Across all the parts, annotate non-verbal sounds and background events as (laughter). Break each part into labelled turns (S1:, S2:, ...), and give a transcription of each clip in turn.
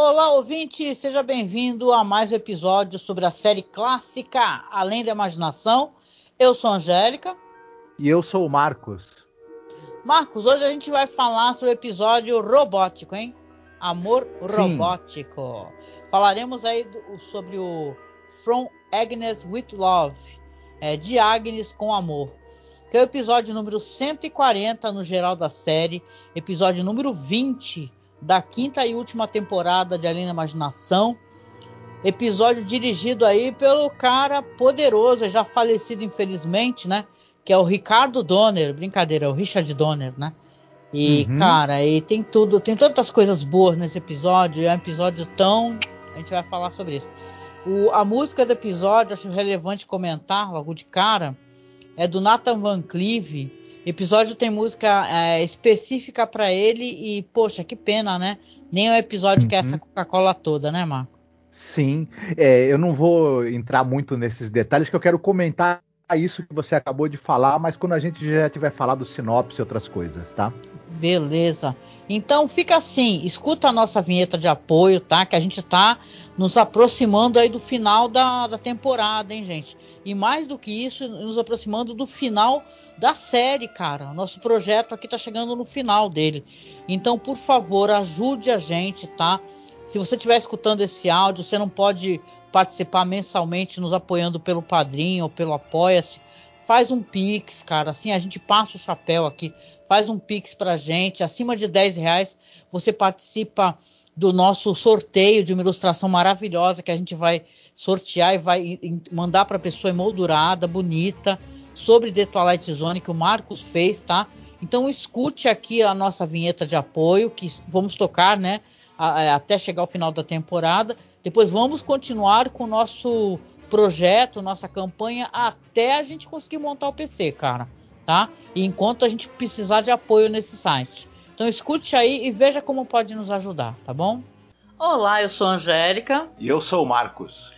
S1: Olá, ouvinte, seja bem-vindo a mais um episódio sobre a série clássica Além da Imaginação. Eu sou a Angélica.
S2: E eu sou o Marcos.
S1: Marcos, hoje a gente vai falar sobre o episódio robótico, hein? Amor Sim. robótico. Falaremos aí do, sobre o From Agnes with Love, é, de Agnes com Amor, que é o episódio número 140 no geral da série, episódio número 20 da quinta e última temporada de Além da Imaginação. Episódio dirigido aí pelo cara poderoso, já falecido infelizmente, né? Que é o Ricardo Donner. Brincadeira, é o Richard Donner, né? E, uhum. cara, e tem tudo, tem tantas coisas boas nesse episódio. É um episódio tão. A gente vai falar sobre isso. O, a música do episódio, acho relevante comentar logo de cara, é do Nathan Van Cleave episódio tem música é, específica para ele e, poxa, que pena, né? Nem o episódio uhum. que é essa uhum. Coca-Cola toda, né, Marco?
S2: Sim, é, eu não vou entrar muito nesses detalhes, que eu quero comentar isso que você acabou de falar, mas quando a gente já tiver falado sinopse e outras coisas, tá?
S1: Beleza. Então fica assim, escuta a nossa vinheta de apoio, tá? Que a gente tá nos aproximando aí do final da, da temporada, hein, gente? E mais do que isso, nos aproximando do final da série, cara. Nosso projeto aqui tá chegando no final dele. Então, por favor, ajude a gente, tá? Se você estiver escutando esse áudio, você não pode participar mensalmente nos apoiando pelo Padrinho ou pelo Apoia-se. Faz um Pix, cara. Assim a gente passa o chapéu aqui. Faz um Pix pra gente. Acima de 10 reais você participa do nosso sorteio de uma ilustração maravilhosa que a gente vai sortear e vai mandar para pessoa emoldurada, bonita sobre The Twilight Zone que o Marcos fez, tá? Então escute aqui a nossa vinheta de apoio que vamos tocar, né? até chegar ao final da temporada. Depois vamos continuar com o nosso projeto, nossa campanha até a gente conseguir montar o PC, cara, tá? E enquanto a gente precisar de apoio nesse site. Então escute aí e veja como pode nos ajudar, tá bom? Olá, eu sou a Angélica.
S3: E eu sou o Marcos.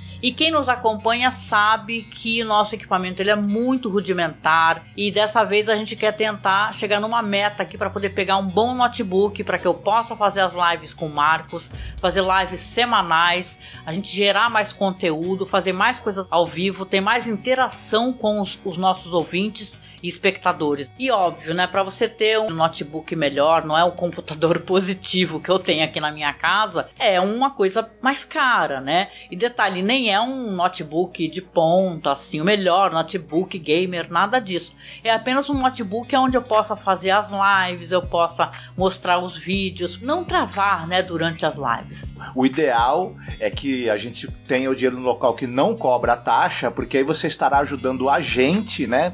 S1: E quem nos acompanha sabe que nosso equipamento ele é muito rudimentar e dessa vez a gente quer tentar chegar numa meta aqui para poder pegar um bom notebook para que eu possa fazer as lives com o Marcos, fazer lives semanais, a gente gerar mais conteúdo, fazer mais coisas ao vivo, ter mais interação com os, os nossos ouvintes e espectadores. E óbvio, né, para você ter um notebook melhor, não é um computador (laughs) positivo que eu tenho aqui na minha casa, é uma coisa mais cara, né? E detalhe, nem é um notebook de ponta, assim, o melhor notebook gamer, nada disso. É apenas um notebook onde eu possa fazer as lives, eu possa mostrar os vídeos, não travar, né, durante as lives.
S3: O ideal é que a gente tenha o dinheiro no local que não cobra taxa, porque aí você estará ajudando a gente, né,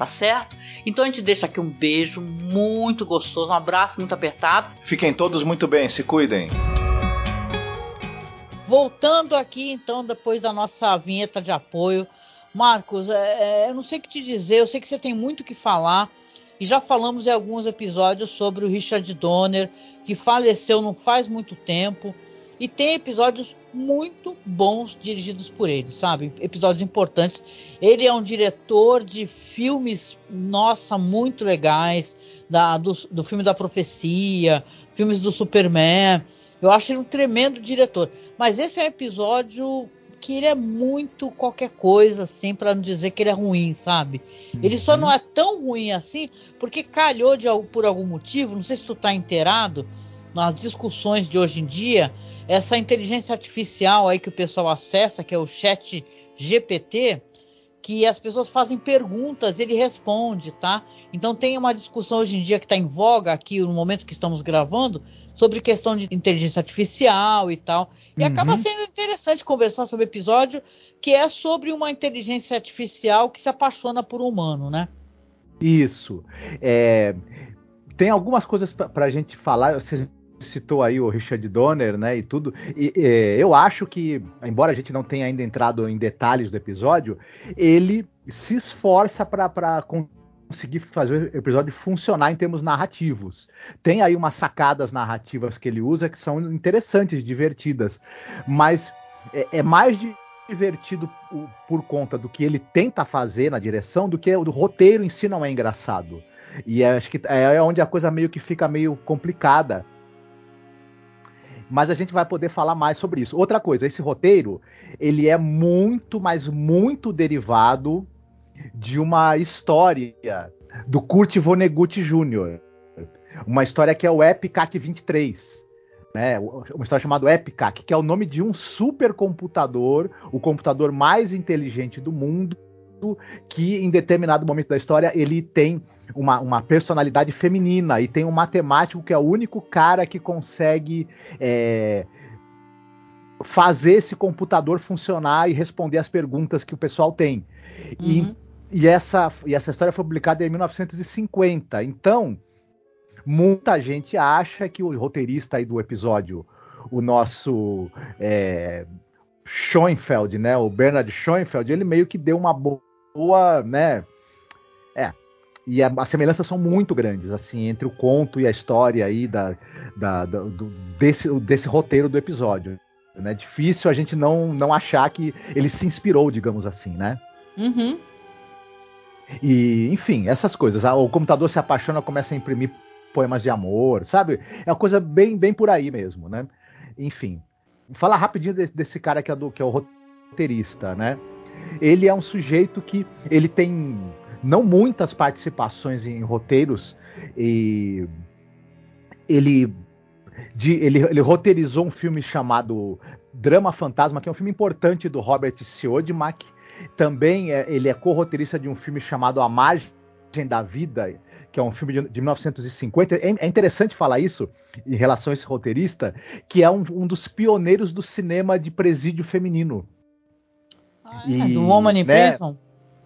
S1: tá certo? Então a gente deixa aqui um beijo muito gostoso, um abraço muito apertado.
S3: Fiquem todos muito bem, se cuidem.
S1: Voltando aqui então, depois da nossa vinheta de apoio, Marcos, é, é, eu não sei o que te dizer, eu sei que você tem muito o que falar. E já falamos em alguns episódios sobre o Richard Donner, que faleceu não faz muito tempo. E tem episódios muito bons dirigidos por ele, sabe? Episódios importantes. Ele é um diretor de filmes, nossa, muito legais, da, do, do filme da profecia, filmes do Superman. Eu acho ele um tremendo diretor. Mas esse é um episódio que ele é muito qualquer coisa, assim, para não dizer que ele é ruim, sabe? Uhum. Ele só uhum. não é tão ruim assim, porque calhou de, por algum motivo, não sei se tu tá inteirado, nas discussões de hoje em dia, essa inteligência artificial aí que o pessoal acessa, que é o chat GPT, que as pessoas fazem perguntas, ele responde, tá? Então tem uma discussão hoje em dia que está em voga aqui no momento que estamos gravando sobre questão de inteligência artificial e tal. E uhum. acaba sendo interessante conversar sobre o episódio que é sobre uma inteligência artificial que se apaixona por um humano, né?
S3: Isso. É, tem algumas coisas para a gente falar. Você citou aí o Richard Donner, né, e tudo. E, e, eu acho que, embora a gente não tenha ainda entrado em detalhes do episódio, ele se esforça para conseguir fazer o episódio funcionar em termos narrativos. Tem aí umas sacadas narrativas que ele usa que são interessantes, divertidas, mas é, é mais divertido por conta do que ele tenta fazer na direção do que o roteiro em si não é engraçado. E é, acho que é onde a coisa meio que fica meio complicada mas a gente vai poder falar mais sobre isso. Outra coisa, esse roteiro, ele é muito, mas muito derivado de uma história do Kurt Vonnegut Jr. Uma história que é o Epicac 23. Né, uma história chamada Epicac, que é o nome de um supercomputador, o computador mais inteligente do mundo, que em determinado momento da história ele tem uma, uma personalidade feminina e tem um matemático que é o único cara que consegue é, fazer esse computador funcionar e responder as perguntas que o pessoal tem. Uhum. E, e, essa, e essa história foi publicada em 1950. Então, muita gente acha que o roteirista aí do episódio, o nosso é, Schoenfeld, né, o Bernard Schoenfeld, ele meio que deu uma boa boa, né? É. E a, as semelhanças são muito grandes, assim, entre o conto e a história aí da, da, da do, desse, desse roteiro do episódio. É né? difícil a gente não, não achar que ele se inspirou, digamos assim, né?
S1: Uhum.
S3: E, enfim, essas coisas. O computador se apaixona, começa a imprimir poemas de amor, sabe? É uma coisa bem, bem por aí mesmo, né? Enfim. Falar rapidinho desse cara que é, do, que é o roteirista, né? Ele é um sujeito que ele tem não muitas participações em roteiros e ele de, ele, ele, roteirizou um filme chamado Drama Fantasma, que é um filme importante do Robert Siodmak. Também é, ele é co-roteirista de um filme chamado A Margem da Vida, que é um filme de, de 1950. É, é, interessante falar isso em relação a esse roteirista, que é um, um dos pioneiros do cinema de presídio feminino.
S1: Ah, e, do Woman in né, Prison?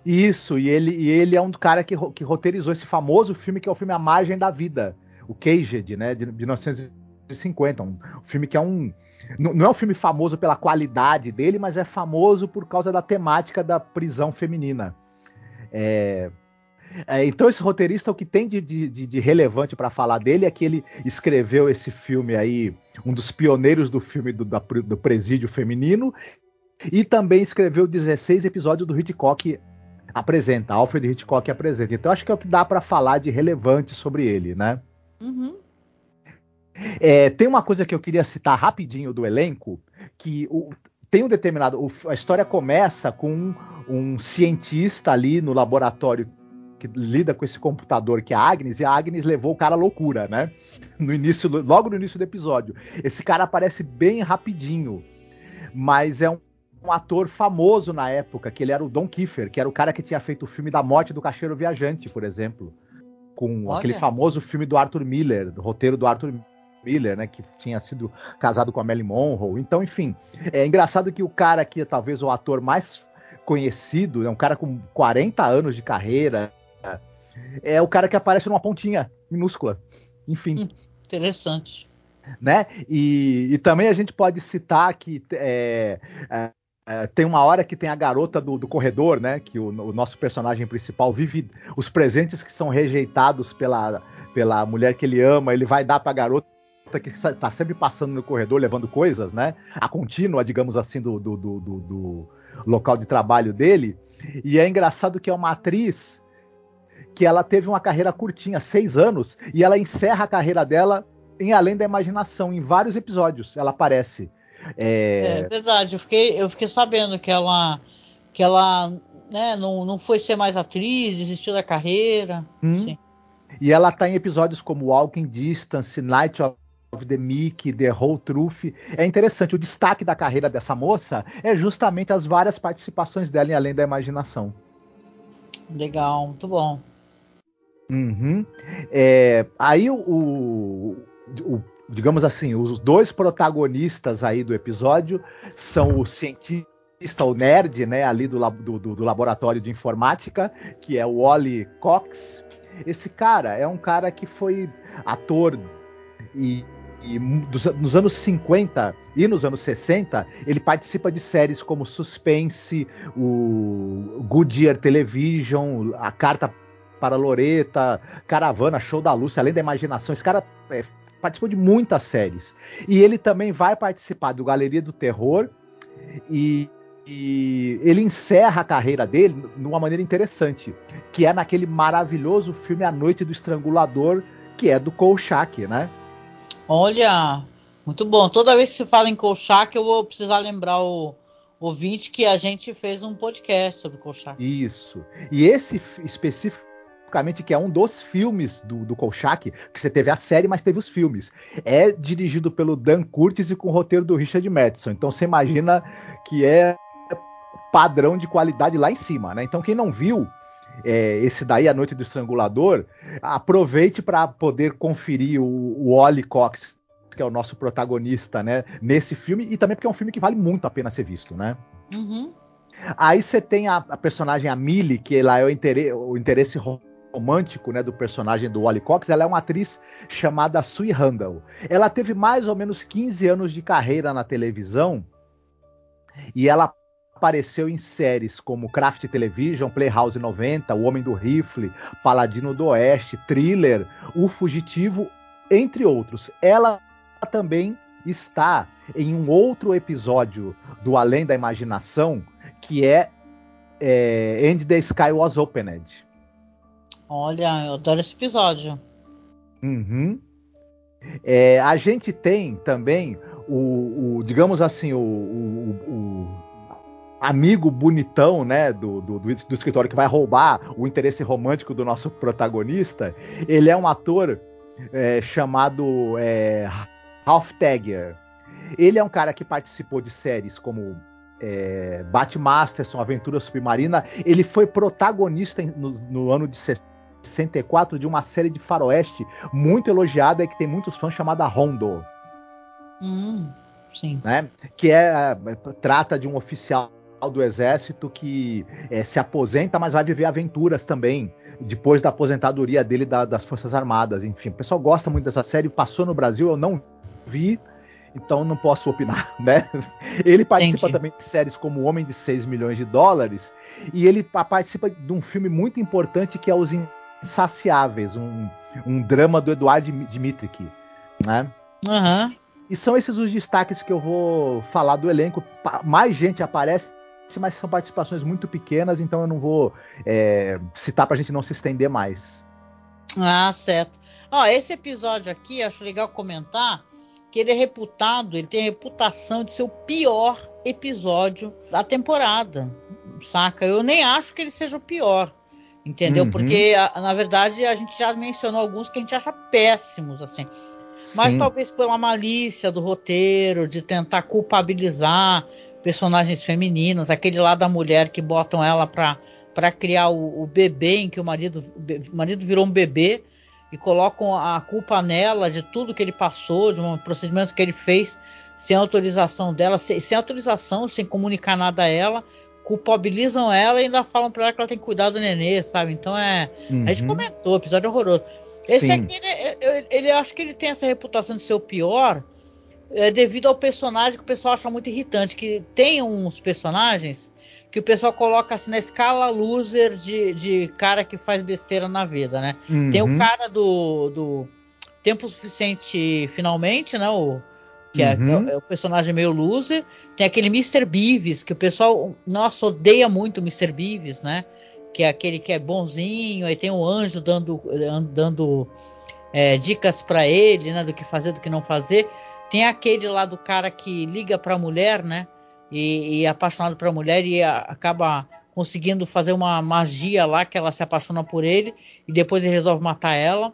S3: Isso, e ele, e ele é um cara que, que roteirizou esse famoso filme que é o filme A Margem da Vida, o Caged, né, de 1950. Um, um filme que é um. Não é um filme famoso pela qualidade dele, mas é famoso por causa da temática da prisão feminina. É, é, então, esse roteirista, o que tem de, de, de relevante para falar dele é que ele escreveu esse filme aí, um dos pioneiros do filme do, da, do presídio feminino, e também escreveu 16 episódios do Hitchcock apresenta, Alfred Hitchcock apresenta. Então acho que é o que dá para falar de relevante sobre ele, né?
S1: Uhum.
S3: É, tem uma coisa que eu queria citar rapidinho do elenco, que o, tem um determinado. O, a história começa com um, um, cientista ali no laboratório que lida com esse computador que é a Agnes, e a Agnes levou o cara à loucura, né? No início, logo no início do episódio. Esse cara aparece bem rapidinho, mas é um um ator famoso na época, que ele era o Don Kiefer, que era o cara que tinha feito o filme da morte do caixeiro viajante, por exemplo. Com Olha. aquele famoso filme do Arthur Miller, do roteiro do Arthur Miller, né, que tinha sido casado com a Melly Monroe. Então, enfim, é engraçado que o cara que é talvez o ator mais conhecido, é né, um cara com 40 anos de carreira, é o cara que aparece numa pontinha minúscula. Enfim. Hum,
S1: interessante.
S3: Né? E, e também a gente pode citar que é, é tem uma hora que tem a garota do, do corredor, né? Que o, o, nosso personagem principal vive os presentes que são rejeitados pela, pela mulher que ele ama, ele vai dar pra garota que está sempre passando no corredor levando coisas, né? A contínua, digamos assim, do, do, do, do local de trabalho dele. E é engraçado que é uma atriz que ela teve uma carreira curtinha, seis anos, e ela encerra a carreira dela em Além da Imaginação, em vários episódios ela aparece.
S1: É, é verdade, eu fiquei, eu fiquei sabendo que ela que ela né, não, não foi ser mais atriz, desistiu da carreira. Hum.
S3: E ela está em episódios como Walking Distance, Night of the Mickey, The Whole Truth. É interessante, o destaque da carreira dessa moça é justamente as várias participações dela em Além da Imaginação.
S1: Legal, muito bom.
S3: Uhum. É, aí o, o, o, digamos assim, os dois protagonistas aí do episódio são o cientista, o nerd, né, ali do, do, do laboratório de informática, que é o Wally Cox. Esse cara é um cara que foi ator e, e nos anos 50 e nos anos 60, ele participa de séries como Suspense, o Goodyear Television, A Carta para Loreta, Caravana, Show da Lúcia, além da imaginação. Esse cara é, participou de muitas séries. E ele também vai participar do Galeria do Terror e, e ele encerra a carreira dele numa maneira interessante, que é naquele maravilhoso filme A Noite do Estrangulador, que é do Kolchak, né?
S1: Olha, muito bom. Toda vez que se fala em Kolchak, eu vou precisar lembrar o ouvinte que a gente fez um podcast sobre Kolchak.
S3: Isso. E esse específico especificamente, que é um dos filmes do, do Kolchak, que você teve a série, mas teve os filmes. É dirigido pelo Dan Curtis e com o roteiro do Richard Madison. Então você imagina que é padrão de qualidade lá em cima, né? Então quem não viu é, esse daí, A Noite do Estrangulador, aproveite para poder conferir o, o Ollie Cox, que é o nosso protagonista, né, nesse filme, e também porque é um filme que vale muito a pena ser visto, né? Uhum. Aí você tem a, a, personagem a Millie, que lá é o interesse, o interesse romântico né, do personagem do Wally Cox, ela é uma atriz chamada Sue Randall. Ela teve mais ou menos 15 anos de carreira na televisão e ela apareceu em séries como Craft Television, Playhouse 90, O Homem do Rifle, Paladino do Oeste, Thriller, O Fugitivo, entre outros. Ela também está em um outro episódio do Além da Imaginação, que é, é And the Sky Was Opened.
S1: Olha, eu adoro esse episódio.
S3: Uhum. É, a gente tem também o, o digamos assim, o, o, o, amigo bonitão, né, do, do, do, escritório que vai roubar o interesse romântico do nosso protagonista. Ele é um ator é, chamado é, Ralph Tagger. Ele é um cara que participou de séries como é, Batmasterson, Aventura Submarina. Ele foi protagonista no, no ano de 64 de uma série de faroeste muito elogiada e que tem muitos fãs chamada Rondo.
S1: Hum, sim.
S3: Né? Que é, trata de um oficial do exército que é, se aposenta, mas vai viver aventuras também depois da aposentadoria dele da, das Forças Armadas. Enfim, o pessoal gosta muito dessa série, passou no Brasil, eu não vi, então não posso opinar, (laughs) né? Ele participa Entendi. também de séries como O Homem de 6 milhões de dólares, e ele participa de um filme muito importante que é Os Insaciáveis, um, um drama do Eduardo Dmitrik, né?
S1: Uhum.
S3: E são esses os destaques que eu vou falar do elenco. Mais gente aparece, mas são participações muito pequenas, então eu não vou é, citar pra gente não se estender mais.
S1: Ah, certo. Ó, esse episódio aqui, acho legal comentar que ele é reputado, ele tem a reputação de ser o pior episódio da temporada, saca? Eu nem acho que ele seja o pior. Entendeu? Uhum. Porque, na verdade, a gente já mencionou alguns que a gente acha péssimos, assim. Mas Sim. talvez pela malícia do roteiro, de tentar culpabilizar personagens femininas, aquele lá da mulher que botam ela pra, pra criar o, o bebê em que o marido, o marido virou um bebê e colocam a culpa nela de tudo que ele passou, de um procedimento que ele fez sem autorização dela, sem, sem autorização, sem comunicar nada a ela culpabilizam ela e ainda falam pra ela que ela tem que cuidar do nenê, sabe? Então é. Uhum. A gente uhum. comentou, episódio horroroso. Esse Sim. aqui, ele, ele, ele, acho que ele tem essa reputação de ser o pior é, devido ao personagem que o pessoal acha muito irritante. Que tem uns personagens que o pessoal coloca assim na escala loser de, de cara que faz besteira na vida, né? Uhum. Tem o cara do, do tempo suficiente finalmente, né? O, que é, uhum. é, é, o personagem meio loser. Tem aquele Mr. Beavis, que o pessoal, nossa, odeia muito o Mr. Beavis, né? Que é aquele que é bonzinho, aí tem o um anjo dando, dando é, dicas para ele, né? Do que fazer, do que não fazer. Tem aquele lá do cara que liga pra mulher, né? E, e é apaixonado pela mulher e a, acaba conseguindo fazer uma magia lá que ela se apaixona por ele e depois ele resolve matar ela.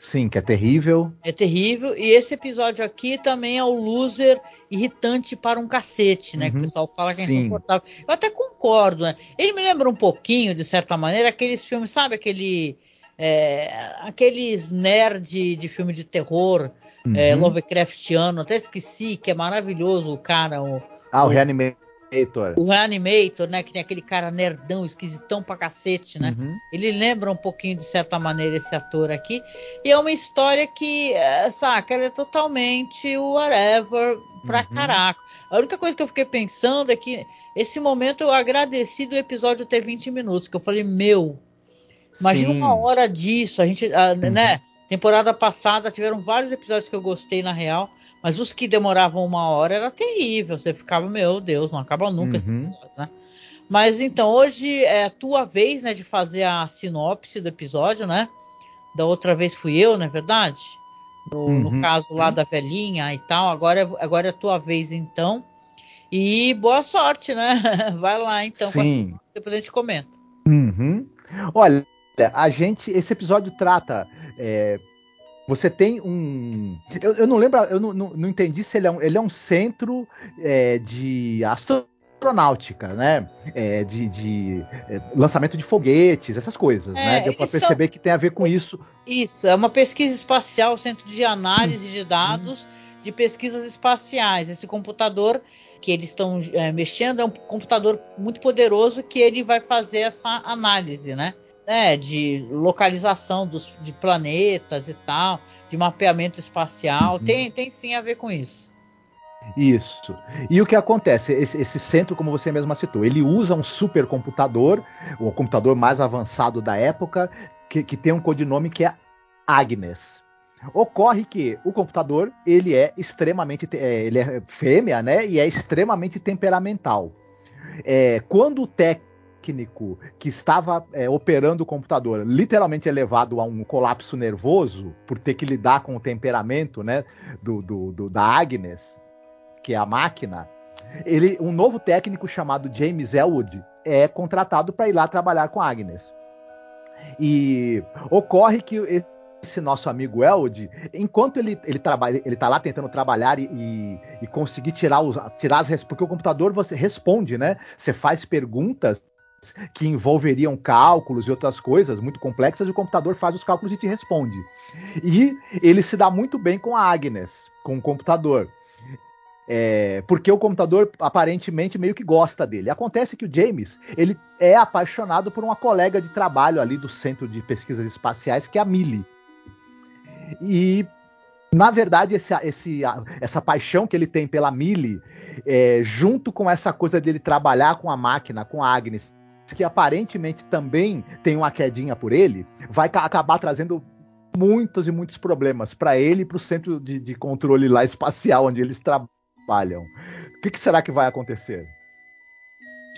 S3: Sim, que é terrível.
S1: É terrível. E esse episódio aqui também é o loser irritante para um cacete, né? Uhum, que o pessoal fala que é sim. insuportável. Eu até concordo, né? Ele me lembra um pouquinho, de certa maneira, aqueles filmes, sabe? Aquele. É, aqueles nerd de filme de terror, é, uhum. é, Lovecraftiano, até esqueci, que é maravilhoso o cara. O,
S3: ah, o, o Reanimator.
S1: O Reanimator, né? Que tem aquele cara nerdão, esquisitão pra cacete, né? Uhum. Ele lembra um pouquinho, de certa maneira, esse ator aqui. E é uma história que, é, saca, ela é totalmente whatever pra uhum. caraca. A única coisa que eu fiquei pensando é que esse momento eu agradeci do episódio ter 20 minutos, que eu falei, meu, imagina Sim. uma hora disso, a gente, a, uhum. né? Temporada passada tiveram vários episódios que eu gostei na real, mas os que demoravam uma hora era terrível. Você ficava, meu Deus, não acaba nunca uhum. esse episódio, né? Mas então, hoje é a tua vez, né, de fazer a sinopse do episódio, né? Da outra vez fui eu, não é verdade? No, uhum. no caso lá da velhinha e tal. Agora, é, agora é a tua vez, então. E boa sorte, né? (laughs) Vai lá, então.
S3: Sim.
S1: Depois a gente comenta.
S3: Uhum. Olha, a gente, esse episódio trata. É, você tem um. Eu, eu não lembro, eu não, não, não, entendi se ele é um, ele é um centro é, de astronáutica, né? É, de, de é, lançamento de foguetes, essas coisas, né? É, Deu para perceber que tem a ver com isso.
S1: Isso, é uma pesquisa espacial, centro de análise de dados de pesquisas espaciais. Esse computador que eles estão é, mexendo é um computador muito poderoso que ele vai fazer essa análise, né? Né, de localização dos, de planetas e tal, de mapeamento espacial. Uhum. Tem, tem sim a ver com isso.
S3: Isso. E o que acontece? Esse, esse, centro, como você mesma citou, ele usa um supercomputador, o computador mais avançado da época, que, que tem um codinome que é Agnes. Ocorre que o computador ele é extremamente é, ele é fêmea, né? E é extremamente temperamental. É, quando o técnico técnico que estava é, operando o computador literalmente é levado a um colapso nervoso por ter que lidar com o temperamento né, do, do, do da Agnes, que é a máquina, ele, um novo técnico chamado James Elwood é contratado para ir lá trabalhar com Agnes. E ocorre que esse nosso amigo Elwood, enquanto ele, ele trabalha, ele tá lá tentando trabalhar e, e, e conseguir tirar os tirar as porque o computador você responde, né? Você faz perguntas que envolveriam cálculos e outras coisas muito complexas, o computador faz os cálculos e te responde. E ele se dá muito bem com a Agnes, com o computador. É, porque o computador aparentemente meio que gosta dele. Acontece que o James ele é apaixonado por uma colega de trabalho ali do Centro de Pesquisas Espaciais, que é a Millie. E na verdade, esse, esse, essa paixão que ele tem pela Millie, é, junto com essa coisa dele trabalhar com a máquina, com a Agnes, que aparentemente também tem uma quedinha por ele, vai acabar trazendo muitos e muitos problemas para ele e para o centro de, de, controle lá espacial onde eles trabalham. O que, que será que vai acontecer?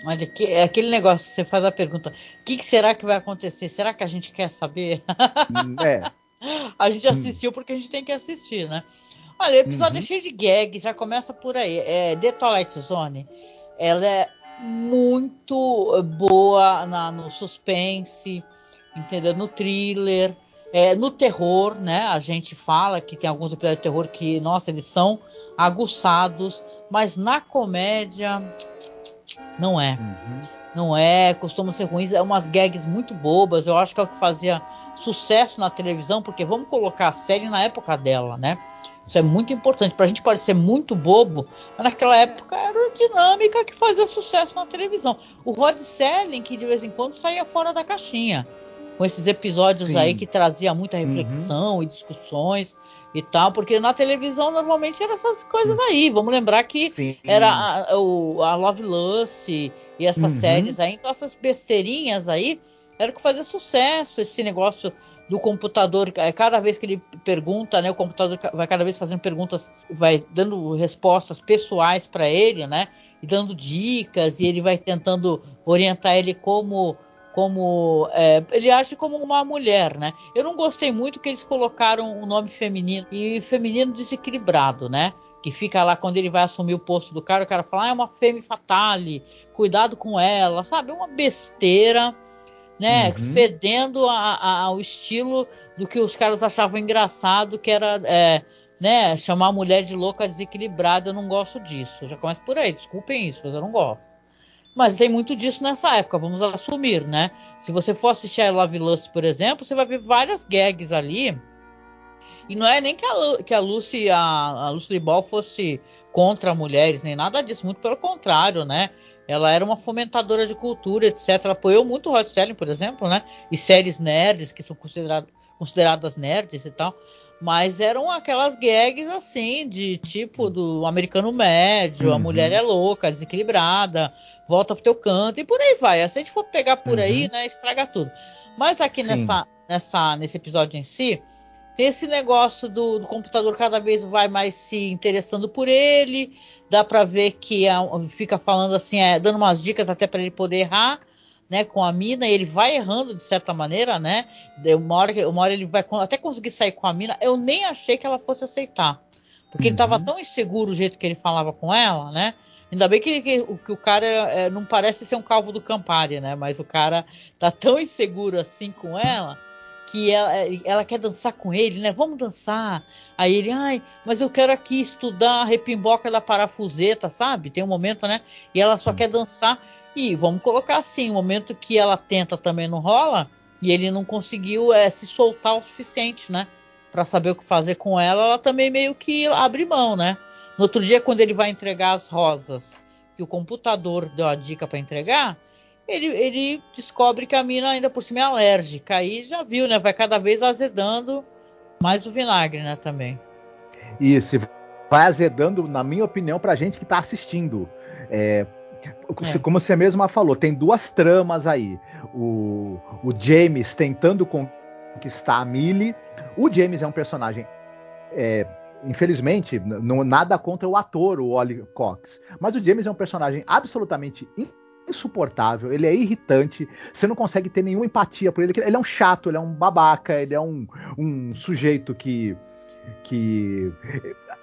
S1: Olha, que, é aquele negócio, você faz a pergunta: o que, que, será que vai acontecer? Será que a gente quer saber? Hum, é. (laughs) a gente assistiu porque a gente tem que assistir, né? Olha, o episódio uhum. é cheio de gags, já começa por aí. É, The Twilight Zone, ela é muito boa na, no suspense, entendeu? No thriller, é, no terror, né? A gente fala que tem alguns episódios de terror que, nossa, eles são aguçados, mas na comédia não é. Uhum. Não é, costuma ser ruins, é umas gags muito bobas. Eu acho que é o que fazia sucesso na televisão, porque vamos colocar a série na época dela, né? Isso é muito importante. Pra gente pode ser muito bobo, mas naquela época era dinâmica que fazia sucesso na televisão. O Rod Selling, que de vez em quando saía fora da caixinha, com esses episódios Sim. aí que trazia muita uhum. reflexão uhum. e discussões e tal, porque na televisão normalmente eram essas coisas aí. Vamos lembrar que Sim. era a, a Love Lust e essas uhum. séries aí, então essas besteirinhas aí era o que fazia sucesso, esse negócio do computador, é, cada vez que ele pergunta, né, o computador vai cada vez fazendo perguntas, vai dando respostas pessoais para ele, né, e dando dicas, e ele vai tentando orientar ele como como é, ele age como uma mulher, né? Eu não gostei muito que eles colocaram o nome feminino e feminino desequilibrado, né? Que fica lá quando ele vai assumir o posto do cara, o cara fala, ah, é uma femme fatale, cuidado com ela, sabe? É uma besteira né? Uhum. Fedendo a, a, ao estilo do que os caras achavam engraçado, que era é, né, chamar a mulher de louca desequilibrada. Eu não gosto disso. Já começa por aí, desculpem isso, mas eu não gosto. Mas tem muito disso nessa época, vamos assumir, né? Se você for assistir a Love Lust, por exemplo, você vai ver várias gags ali. E não é nem que a, que a Lucy, a, a Lucy Ball fosse contra mulheres, nem nada disso, muito pelo contrário, né? Ela era uma fomentadora de cultura, etc. Ela apoiou muito o Rod Serling, por exemplo, né? E séries nerds, que são consideradas, consideradas nerds e tal. Mas eram aquelas gags assim, de tipo do americano médio, uhum. a mulher é louca, desequilibrada, volta pro teu canto e por aí vai. Se a gente for pegar por uhum. aí, né, estraga tudo. Mas aqui nessa, nessa, nesse episódio em si, tem esse negócio do, do, computador cada vez vai mais se interessando por ele. Dá para ver que é, fica falando assim, é, dando umas dicas até para ele poder errar, né, com a mina. E ele vai errando de certa maneira, né? Uma hora, uma hora ele vai até conseguir sair com a mina. Eu nem achei que ela fosse aceitar, porque uhum. ele estava tão inseguro o jeito que ele falava com ela, né? Ainda bem que, que, que o cara é, não parece ser um calvo do Campari, né? Mas o cara tá tão inseguro assim com ela que ela, é, ela, quer dançar com ele, né? Vamos dançar. Aí ele, ai, mas eu quero aqui estudar a repimboca da parafuseta, sabe? Tem um momento, né? E ela só quer dançar. E vamos colocar assim, o momento que ela tenta também não rola e ele não conseguiu é, se soltar o suficiente, né? Para saber o que fazer com ela, ela também meio que abre mão, né? No outro dia, quando ele vai entregar as rosas, que o computador deu a dica para entregar, ele, ele descobre que a mina ainda por cima é alérgica. Aí já viu, né? Vai cada vez azedando mais o vinagre, né? Também.
S3: Isso, vai azedando, na minha opinião, pra gente que tá assistindo. É, é. Como você mesma falou, tem duas tramas aí. O, o James tentando conquistar a Millie. O James é um personagem. É, infelizmente, não, nada contra o ator, o Ollie Cox. Mas o James é um personagem absolutamente insuportável, ele é irritante, você não consegue ter nenhuma empatia por ele. Ele é um chato, ele é um babaca, ele é um, um sujeito que. que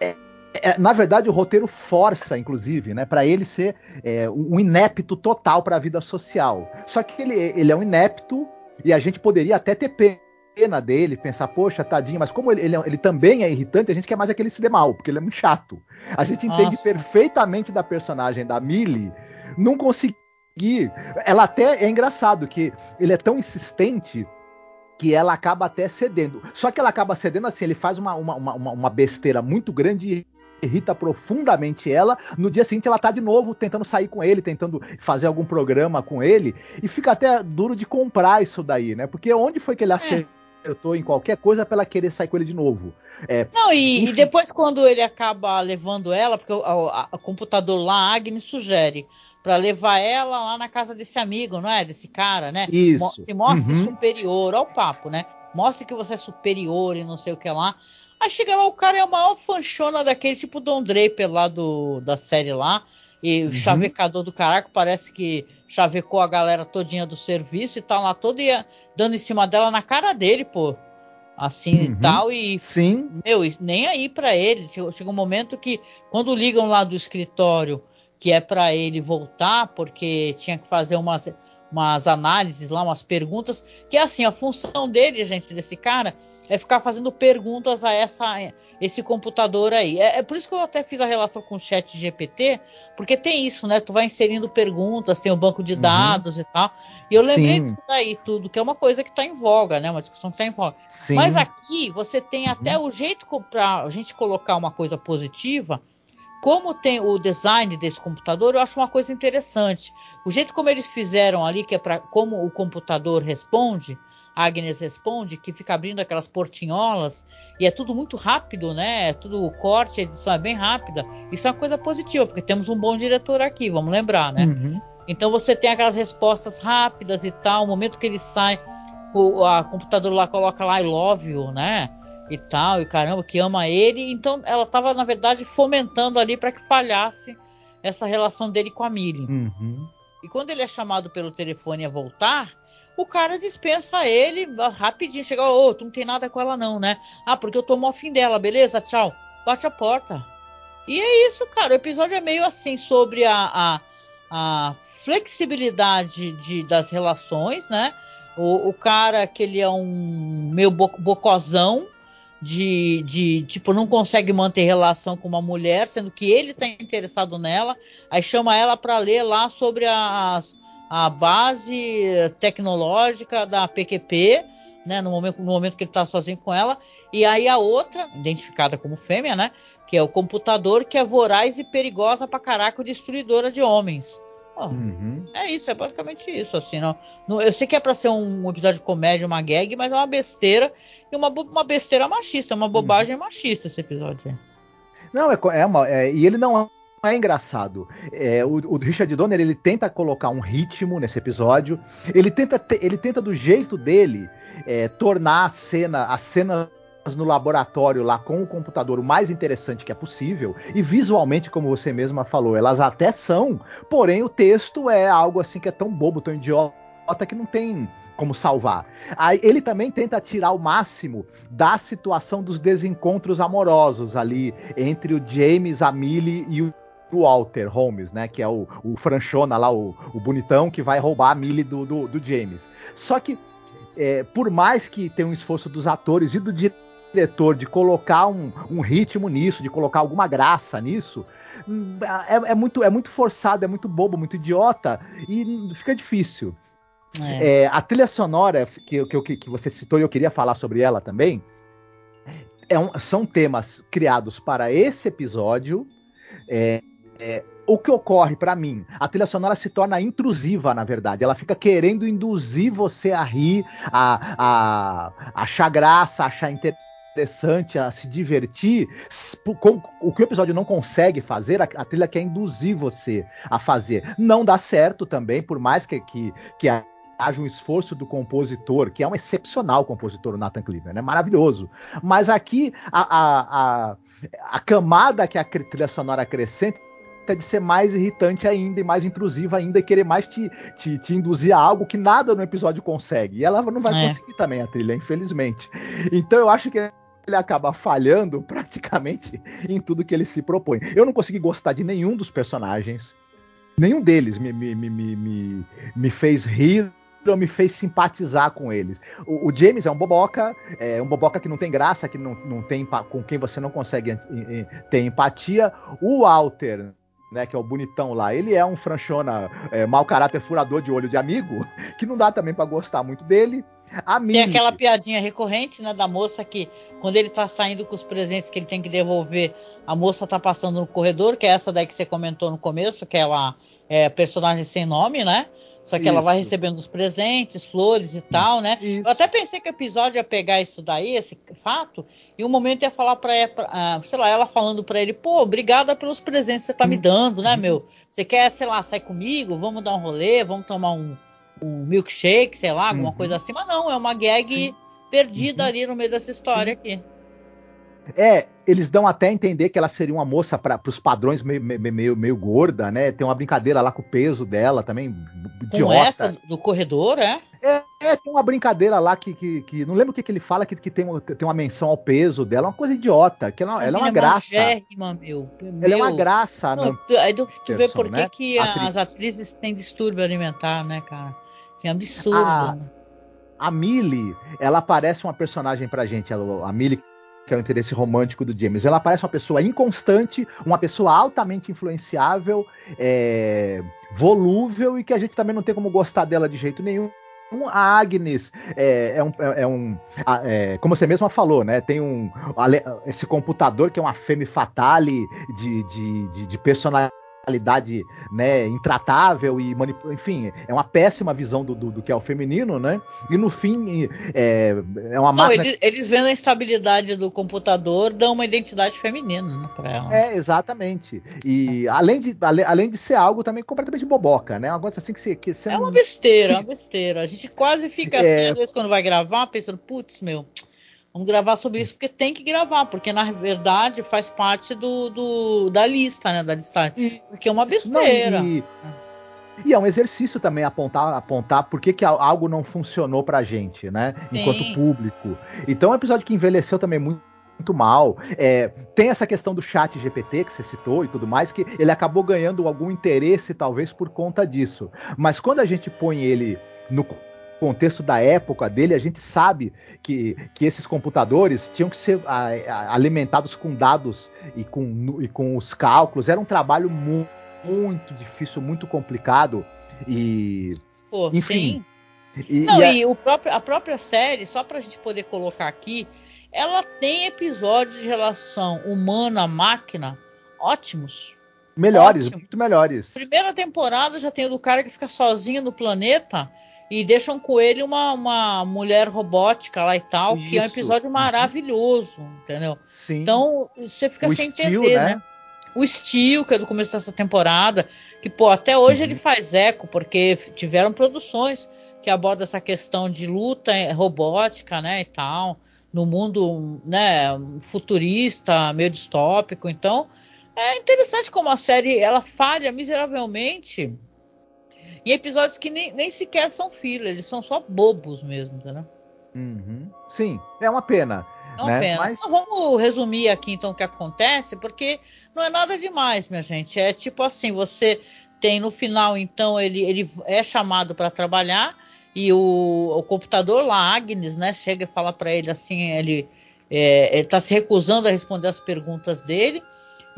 S3: é, é, na verdade, o roteiro força, inclusive, né, para ele ser é, um inepto total para a vida social. Só que ele, ele é um inepto e a gente poderia até ter pena dele, pensar, poxa, tadinho, mas como ele, ele, ele, também é irritante, a gente quer mais é que ele se dê mal, porque ele é muito chato. A gente entende Nossa. perfeitamente da personagem da Millie não conseguir conseguir. Ela até é engraçado que ele é tão insistente que ela acaba até cedendo. Só que ela acaba cedendo assim, ele faz uma, uma, uma, uma besteira muito grande e irrita profundamente ela. No dia seguinte, ela tá de novo tentando sair com ele, tentando fazer algum programa com ele, e fica até duro de comprar isso daí, né? Porque onde foi que ele acertou é. em qualquer coisa pra ela querer sair com ele de novo?
S1: É, Não, e, e, depois quando ele acaba levando ela, porque o, o computador lá, a Agnes sugere para levar ela lá na casa desse amigo, não é? Desse cara, né?
S3: Isso.
S1: Se mostre uhum. superior ao papo, né? Mostre que você é superior e não sei o que lá. Aí chega lá, o cara é a maior fanchona daquele, tipo Don Draper lá do, da série lá. E o uhum. chavecador do caraca parece que chavecou a galera todinha do serviço e tá lá todo ia dando em cima dela na cara dele, pô. Assim uhum. e tal. E,
S3: Sim.
S1: meu, nem aí para ele. Chega um momento que, quando ligam lá do escritório que é para ele voltar, porque tinha que fazer umas, umas análises lá, umas perguntas, que é assim, a função dele, gente, desse cara, é ficar fazendo perguntas a essa esse computador aí. É, é, por isso que eu até fiz a relação com o chat GPT, porque tem isso, né? Tu vai inserindo perguntas, tem o um banco de uhum. dados uhum. e tal. E eu lembrei Sim. disso daí tudo, que é uma coisa que está em voga, né? Uma discussão que está em voga. Sim. Mas aqui você tem uhum. até o jeito para a gente colocar uma coisa positiva, como tem o design desse computador, eu acho uma coisa interessante. O jeito como eles fizeram ali, que é para como o computador responde, a Agnes responde, que fica abrindo aquelas portinholas e é tudo muito rápido, né? É tudo corte, a edição é bem rápida. Isso é uma coisa positiva, porque temos um bom diretor aqui, vamos lembrar, né? Uhum. Então você tem aquelas respostas rápidas e tal, o momento que ele sai o a computador lá coloca lá I love you, né? E tal, e caramba, que ama ele. Então ela estava, na verdade, fomentando ali para que falhasse essa relação dele com a Millie. Uhum. E quando ele é chamado pelo telefone a voltar, o cara dispensa ele rapidinho. Chega, ô, oh, tu não tem nada com ela não, né? Ah, porque eu tô mó fim dela, beleza? Tchau. Bate a porta. E é isso, cara. O episódio é meio assim sobre a, a, a flexibilidade de, das relações, né? O, o, cara que ele é um meio bo bocozão, de, de tipo não consegue manter relação com uma mulher, sendo que ele está interessado nela, aí chama ela para ler lá sobre as, a base tecnológica da PQP, né, no momento, no momento que ele está sozinho com ela, e aí a outra, identificada como fêmea, né, que é o computador que é voraz e perigosa pra caraca, destruidora de homens. Oh, uhum. É isso, é basicamente isso, assim, não, não eu sei que é para ser um episódio de comédia, uma gag, mas é uma besteira e uma, uma besteira machista, uma bobagem uhum. machista esse episódio.
S3: Não, é, é uma. É, e ele não é engraçado. É, o, o, Richard Donner ele tenta colocar um ritmo nesse episódio. Ele tenta, ele tenta do jeito dele é, tornar a cena, a cena no laboratório lá com o computador o mais interessante que é possível e visualmente como você mesma falou elas até são porém o texto é algo assim que é tão bobo tão idiota que não tem como salvar. Aí ele também tenta tirar o máximo da situação dos desencontros amorosos ali entre o James, a Millie e o Walter Holmes, né? Que é o, o Franchona lá, o, o bonitão que vai roubar a Millie do, do, do James. Só que, é, por mais que tenha um esforço dos atores e do diretor de colocar um, um ritmo nisso, de colocar alguma graça nisso, é, é, muito, é muito forçado, é muito bobo, muito idiota e fica difícil. É. É, a trilha sonora que, que, que, você citou e eu queria falar sobre ela também é um, são temas criados para esse episódio. É, é o que ocorre para mim, a trilha sonora se torna intrusiva, na verdade. Ela fica querendo induzir você a rir, a, a, a achar graça, a achar interessante, a se divertir. O que o episódio não consegue fazer, a, a, trilha quer induzir você a fazer. Não dá certo também, por mais que, que, que a haja um esforço do compositor, que é um excepcional compositor, o Nathan Cleaver, né? Maravilhoso. Mas aqui a, a, a, a camada que a trilha sonora acrescenta é de ser mais irritante ainda e mais intrusiva ainda e querer mais te, te, te induzir a algo que nada no episódio consegue. E ela não vai é. conseguir também a trilha, infelizmente. Então eu acho que ele acaba falhando (laughs) praticamente em tudo que ele se propõe. Eu não consegui gostar de nenhum dos personagens. Nenhum deles me, me, me, me, me fez rir me fez simpatizar com eles. O, o, James é um boboca, é um boboca que não tem graça, que não, não tem com quem você não consegue ter empatia. O Walter, né, que é o bonitão lá, ele é um franchona, é, mau caráter, furador de olho de amigo, (laughs) que não dá também para gostar muito dele.
S1: A tem aquela piadinha recorrente, né, da moça que quando ele tá saindo com os presentes que ele tem que devolver, a moça tá passando no corredor, que é essa daí que você comentou no começo, que ela é personagem sem nome, né? Só que isso. ela vai recebendo os presentes, flores e tal, né? Isso. Eu até pensei que o episódio ia pegar isso daí, esse fato, e um momento ia falar pra ela, uh, sei lá, ela falando pra ele, pô, obrigada pelos presentes que você tá me dando, né, meu? Você quer, sei lá, sair comigo? Vamos dar um rolê, vamos tomar um, um milkshake, sei lá, alguma uhum. coisa assim. Mas não, é uma gag Sim. perdida uhum. ali no meio dessa história Sim. aqui.
S3: É, eles dão até a entender que ela seria uma moça para os padrões meio, meio, meio, gorda, né? Tem uma brincadeira lá com o peso dela também.
S1: Com essa do corredor, é?
S3: É, é, tem uma brincadeira lá que, que, que, não lembro o que, que ele fala que, que tem, tem uma menção ao peso dela, uma coisa idiota, que ela, ela é uma graça.
S1: Magérrima, meu,
S3: ela é uma graça.
S1: Não, tu, aí tu, tu vê por né? que Atriz. as atrizes têm distúrbio alimentar, né, cara? Que é absurdo. A,
S3: a Millie, ela parece uma personagem pra gente, a, a Millie que é o interesse romântico do James. Ela parece uma pessoa inconstante, uma pessoa altamente influenciável, é, volúvel e que a gente também não tem como gostar dela de jeito nenhum. A Agnes é, é um, é, é um é, como você mesma falou, né? Tem um esse computador que é uma femme fatale de, de, de, de personalidade sexualidade né, intratável e manipulativa. Enfim, é uma péssima visão do, do, do, que é o feminino, né? E no fim é, é uma máquina.
S1: Não, eles, eles vendo a instabilidade do computador, dão uma identidade feminina né, para ela.
S3: É, exatamente. E além de, além, além de ser algo também completamente boboca, né? Um negócio assim que você. Que você
S1: é uma besteira, é uma (laughs) besteira. A gente quase fica é... assim, às vezes, quando vai gravar, pensando, putz, meu Vamos gravar sobre isso porque tem que gravar, porque na verdade faz parte do, do da lista, né? Da listagem. Porque é uma besteira. Não, e,
S3: e, é um exercício também apontar, apontar por que, que algo não funcionou pra gente, né? Sim. Enquanto público. Então é um episódio que envelheceu também muito muito mal. É, tem essa questão do chat GPT que você citou e tudo mais, que ele acabou ganhando algum interesse, talvez, por conta disso. Mas quando a gente põe ele no contexto da época dele, a gente sabe que, que esses computadores tinham que ser a, a, alimentados com dados e com, e com os cálculos. Era um trabalho mu muito difícil, muito complicado. E.
S1: Pô, enfim. E, Não, e, a... e próprio, a própria série, só para a gente poder colocar aqui, ela tem episódios de relação humana-máquina ótimos.
S3: Melhores, ótimos. muito melhores.
S1: Primeira temporada já tem o do cara que fica sozinho no planeta e deixam com ele uma, uma mulher robótica lá e tal, Isso. que é um episódio uhum. maravilhoso, entendeu? Sim. Então você fica o sem estilo, entender, né? né? O Steel, que é do começo dessa temporada, que pô, até hoje uhum. ele faz eco, porque tiveram produções que abordam essa questão de luta robótica, né, e tal, no mundo, né, futurista, meio distópico. Então, é interessante como a série ela falha miseravelmente em episódios que nem, nem sequer são filler, eles são só bobos mesmo, entendeu?
S3: Uhum. Sim, é uma pena.
S1: É uma
S3: né?
S1: pena. Mas... Então, vamos resumir aqui então o que acontece, porque não é nada demais, minha gente. É tipo assim, você tem no final, então, ele, ele é chamado para trabalhar e o, o computador lá, Agnes, né, chega e fala para ele assim, ele é, está se recusando a responder as perguntas dele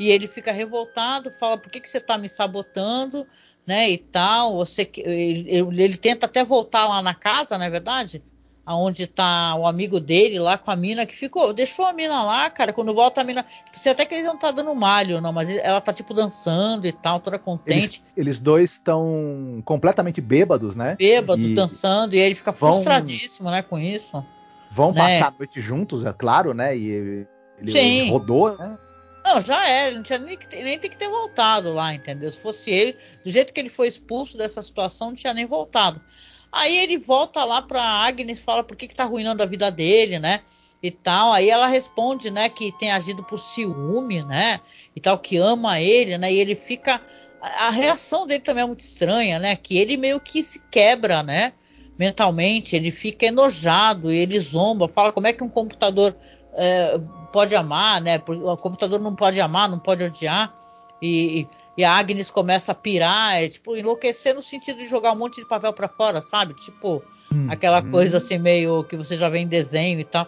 S1: e ele fica revoltado, fala por que, que você está me sabotando? né, e tal. Você, ele, ele, tenta até voltar lá na casa, não é verdade? Aonde tá o amigo dele lá com a mina que ficou, deixou a mina lá, cara. Quando volta a mina, você até que eles não tá dando malho, não, mas ela tá tipo dançando e tal, toda contente.
S3: Eles, eles dois estão completamente bêbados, né?
S1: Bêbados, e dançando, e ele fica vão, frustradíssimo, né, com isso.
S3: Vão né? passar a noite juntos, é claro, né? E ele, ele rodou, né?
S1: Não, já era, ele não tinha nem, nem tem que ter voltado lá, entendeu? Se fosse ele, do jeito que ele foi expulso dessa situação, não tinha nem voltado. Aí ele volta lá pra Agnes, fala por que, que tá arruinando a vida dele, né? E tal. Aí ela responde, né, que tem agido por ciúme, né? E tal, que ama ele, né? E ele fica. A reação dele também é muito estranha, né? Que ele meio que se quebra, né? Mentalmente, ele fica enojado, ele zomba, fala como é que um computador é, pode amar, né? O computador não pode amar, não pode odiar. E, e a Agnes começa a pirar, é, tipo, enlouquecer no sentido de jogar um monte de papel para fora, sabe? Tipo, hum, aquela hum. coisa assim meio que você já vê em desenho e tal.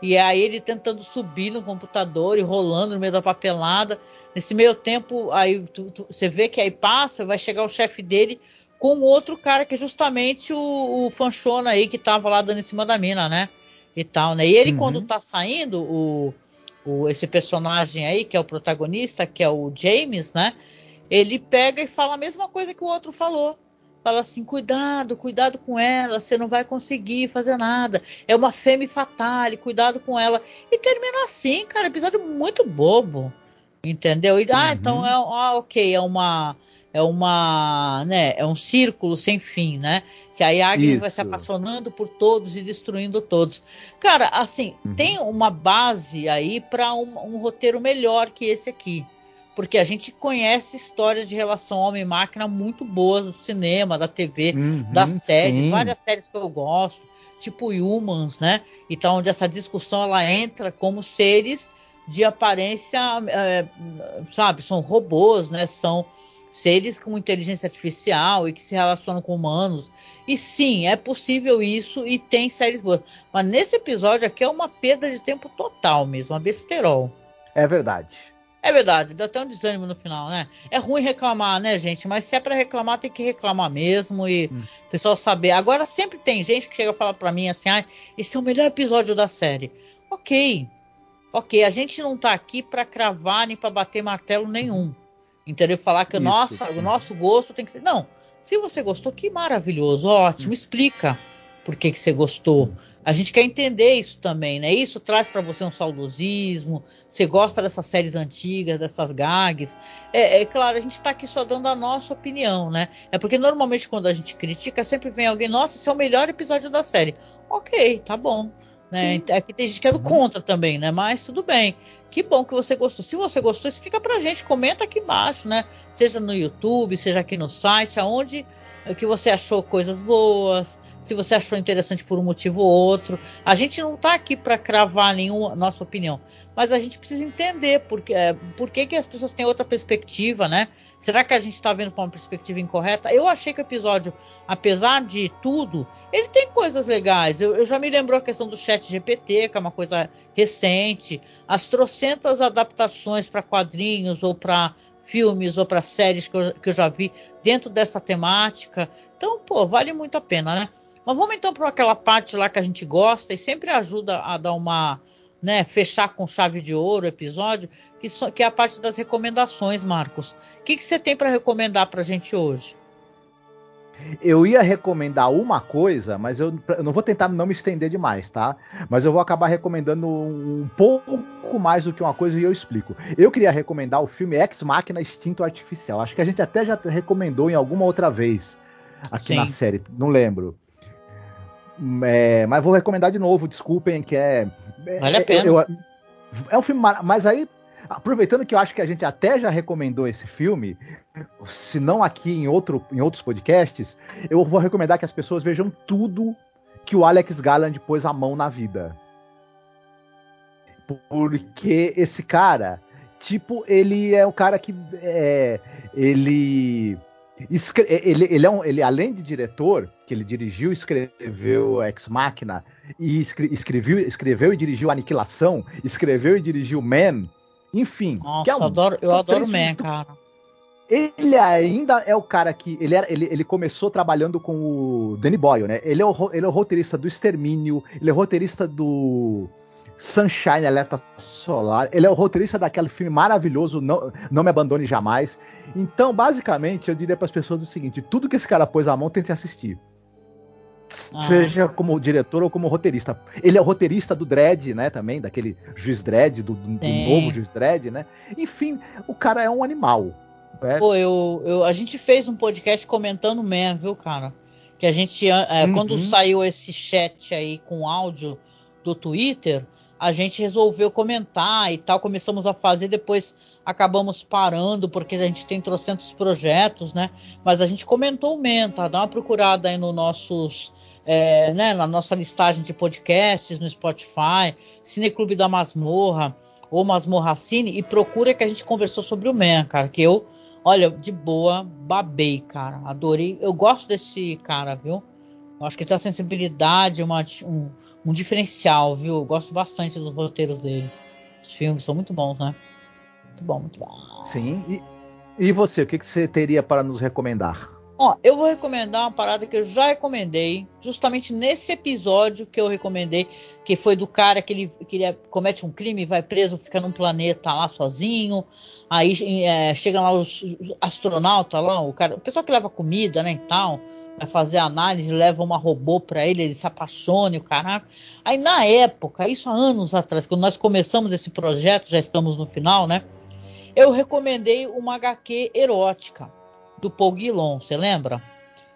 S1: E aí ele tentando subir no computador e rolando no meio da papelada. Nesse meio tempo, aí tu, tu, você vê que aí passa, vai chegar o chefe dele com outro cara que é justamente o, o Fanchona aí que tava lá dando em cima da mina, né? E tal, né? E ele, uhum. quando tá saindo, o, o, esse personagem aí, que é o protagonista, que é o James, né? Ele pega e fala a mesma coisa que o outro falou. Fala assim: cuidado, cuidado com ela, você não vai conseguir fazer nada. É uma femme fatale, cuidado com ela. E termina assim, cara, episódio muito bobo. Entendeu? E, ah, uhum. Ah, então é ah, ok, é uma é uma, né, é um círculo sem fim, né? Que aí a Agnes Isso. vai se apaixonando por todos e destruindo todos. Cara, assim, uhum. tem uma base aí para um, um, roteiro melhor que esse aqui. Porque a gente conhece histórias de relação homem-máquina muito boas do cinema, da TV, uhum, das séries, sim. várias séries que eu gosto, tipo Humans, né? Então, onde essa discussão ela entra como seres de aparência, é, sabe, são robôs, né? São seres com inteligência artificial e que se relacionam com humanos. E sim, é possível isso e tem séries boas. Mas nesse episódio aqui é uma perda de tempo total mesmo, uma besterol.
S3: É verdade.
S1: É verdade, dá até um desânimo no final, né? É ruim reclamar, né, gente? Mas se é para reclamar, tem que reclamar mesmo e hum. o pessoal saber. Agora, sempre tem gente que chega a falar para mim assim: ah, esse é o melhor episódio da série. Ok, ok, a gente não tá aqui para cravar nem para bater martelo nenhum Entendeu? Falar que o nosso, o nosso gosto tem que ser. Não. Se você gostou, que maravilhoso, ótimo. Explica por que, que você gostou. A gente quer entender isso também, né? Isso traz para você um saudosismo. Você gosta dessas séries antigas, dessas gags. É, é claro, a gente está aqui só dando a nossa opinião, né? É porque normalmente quando a gente critica, sempre vem alguém, nossa, esse é o melhor episódio da série. Ok, tá bom. Né? Aqui tem gente que é do uhum. contra também, né? Mas tudo bem. Que bom que você gostou. Se você gostou, explica pra gente, comenta aqui embaixo, né? Seja no YouTube, seja aqui no site, aonde que você achou coisas boas, se você achou interessante por um motivo ou outro. A gente não está aqui para cravar nenhuma nossa opinião, mas a gente precisa entender por, é, por que, que as pessoas têm outra perspectiva, né? Será que a gente está vendo por uma perspectiva incorreta? Eu achei que o episódio, apesar de tudo, ele tem coisas legais. Eu, eu já me lembrou a questão do chat GPT, que é uma coisa recente, as trocentas adaptações para quadrinhos ou para filmes ou para séries que eu, que eu já vi dentro dessa temática. Então, pô, vale muito a pena, né? Mas vamos então para aquela parte lá que a gente gosta e sempre ajuda a dar uma, né, fechar com chave de ouro o episódio, que, so, que é a parte das recomendações, Marcos. O que, que você tem para recomendar para a gente hoje?
S3: Eu ia recomendar uma coisa, mas eu, eu, não vou tentar não me estender demais, tá? Mas eu vou acabar recomendando um pouco mais do que uma coisa e eu explico. Eu queria recomendar o filme Ex Máquina Instinto Artificial. Acho que a gente até já recomendou em alguma outra vez aqui Sim. na série, não lembro. É, mas vou recomendar de novo, desculpem, que é.
S1: Vale a pena. Eu, eu,
S3: é um filme. Mas aí, aproveitando que eu acho que a gente até já recomendou esse filme, se não aqui em, outro, em outros podcasts, eu vou recomendar que as pessoas vejam tudo que o Alex Garland pôs a mão na vida. Porque esse cara, tipo, ele é um cara que. É, ele ele, ele, é um, ele, além de diretor, que ele dirigiu, escreveu Ex Machina, e escreveu, escreveu e dirigiu Aniquilação, escreveu e dirigiu Man, enfim.
S1: Nossa, é um, adoro, eu adoro Man, cara.
S3: Ele ainda é o cara que. Ele, era, ele, ele começou trabalhando com o Danny Boyle, né? Ele é o, ele é o roteirista do Extermínio, ele é o roteirista do Sunshine Alerta Solar. Ele é o roteirista daquele filme maravilhoso, Não, Não Me Abandone Jamais. Então, basicamente, eu diria para as pessoas o seguinte: tudo que esse cara pôs a mão, tente assistir. Ah. Seja como diretor ou como roteirista. Ele é o roteirista do Dredd, né? Também, daquele juiz Dredd, do, do novo juiz Dredd, né? Enfim, o cara é um animal.
S1: Né? Pô, eu, eu, a gente fez um podcast comentando mesmo, viu, cara? Que a gente, é, uhum. quando saiu esse chat aí com áudio do Twitter, a gente resolveu comentar e tal, começamos a fazer, depois acabamos parando, porque a gente tem trocentos projetos, né? Mas a gente comentou o Menta, dá uma procurada aí no nossos. É, né, na nossa listagem de podcasts no Spotify, Cineclube da Masmorra ou Masmorra Cine e procura que a gente conversou sobre o Man, cara, que eu, olha, de boa, babei, cara, adorei, eu gosto desse cara, viu? Eu acho que tem uma sensibilidade, uma, um, um diferencial, viu? Eu gosto bastante dos roteiros dele. Os filmes são muito bons, né? Muito bom, muito bom.
S3: Sim. E, e você, o que, que você teria para nos recomendar?
S1: Ó, eu vou recomendar uma parada que eu já recomendei, justamente nesse episódio que eu recomendei, que foi do cara que ele, que ele comete um crime, vai preso, fica num planeta lá sozinho, aí é, chega lá os, os astronautas lá, o cara, o pessoal que leva comida, né, e tal, vai fazer análise, leva uma robô para ele, ele se apaixona o caraca. Aí na época, isso há anos atrás, quando nós começamos esse projeto, já estamos no final, né? Eu recomendei uma HQ erótica do Paul Guilon, você lembra?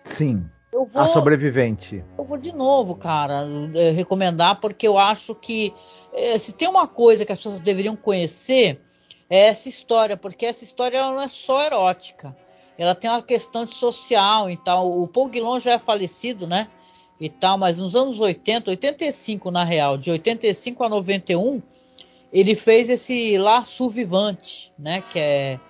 S3: Sim. Vou, a sobrevivente.
S1: Eu vou de novo, cara, eh, recomendar porque eu acho que é, se tem uma coisa que as pessoas deveriam conhecer é essa história, porque essa história ela não é só erótica ela tem uma questão social e tal. O Paul Guilon já é falecido, né? E tal, mas nos anos 80, 85 na real, de 85 a 91, ele fez esse La Survivante, né? Que é,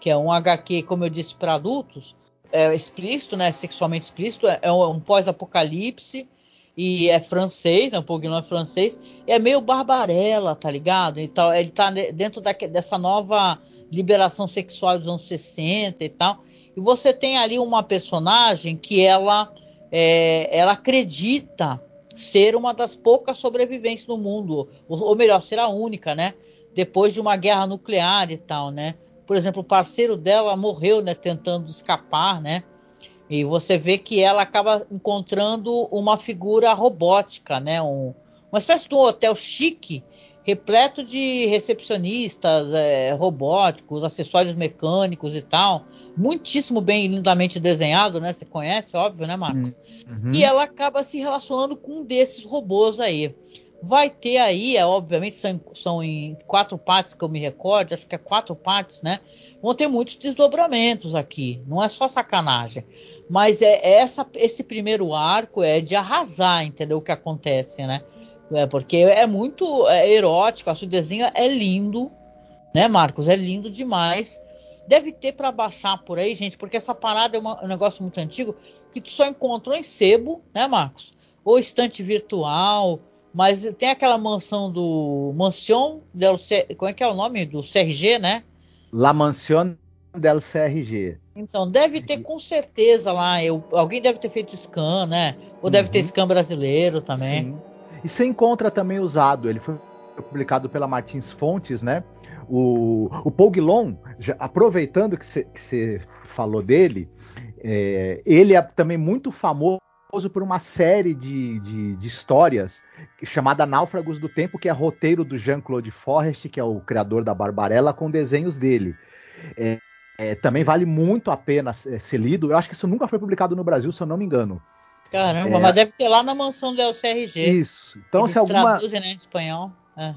S1: que é um HQ, como eu disse, para adultos. É explícito, né? Sexualmente explícito. É um, um pós-apocalipse e é francês, né? O Paul Guilon é francês. é meio barbarela, tá ligado? Então, ele tá dentro da, dessa nova liberação sexual dos anos 60 e tal. E você tem ali uma personagem que ela, é, ela acredita ser uma das poucas sobreviventes no mundo, ou, ou, melhor, ser a única, né? Depois de uma guerra nuclear e tal, né? por exemplo, o parceiro dela morreu, né, tentando escapar, né? E você vê que ela acaba encontrando uma figura robótica, né? Um, uma espécie de um hotel chique, repleto de recepcionistas é, robóticos, acessórios mecânicos e tal. Muitíssimo bem, lindamente desenhado, né? Você conhece, óbvio, né, Marcos? Uhum. E ela acaba se relacionando com um desses robôs aí. Vai ter aí, é, obviamente, são, são em quatro partes que eu me recordo, acho que é quatro partes, né? Vão ter muitos desdobramentos aqui, não é só sacanagem. Mas é, é essa, esse primeiro arco é de arrasar, entendeu? O que acontece, né? É, porque é muito é, erótico, a sua desenho é lindo, né, Marcos? É lindo demais. Deve ter para baixar por aí, gente, porque essa parada é uma, um negócio muito antigo que tu só encontrou em sebo, né, Marcos? Ou estante virtual, mas tem aquela mansão do Mansion del como é que é o nome do CRG, né?
S3: La Mansion del CRG.
S1: Então deve ter com certeza lá, eu, alguém deve ter feito scan, né? Ou deve ter uhum. scan brasileiro também. Sim.
S3: E você encontra também usado, ele foi publicado pela Martins Fontes, né? O, o Paul Guilon, já, aproveitando que você falou dele, é, ele é também muito famoso por uma série de, de, de, histórias chamada Náufragos do Tempo, que é roteiro do Jean-Claude Forrest, que é o criador da Barbarella, com desenhos dele. É, é, também vale muito a pena ser lido. Eu acho que isso nunca foi publicado no Brasil, se eu não me engano.
S1: Caramba, é... mas deve ter lá na mansão do CRG.
S3: Isso. Então, Eles se alguma.
S1: Traduzem, né, em espanhol. É.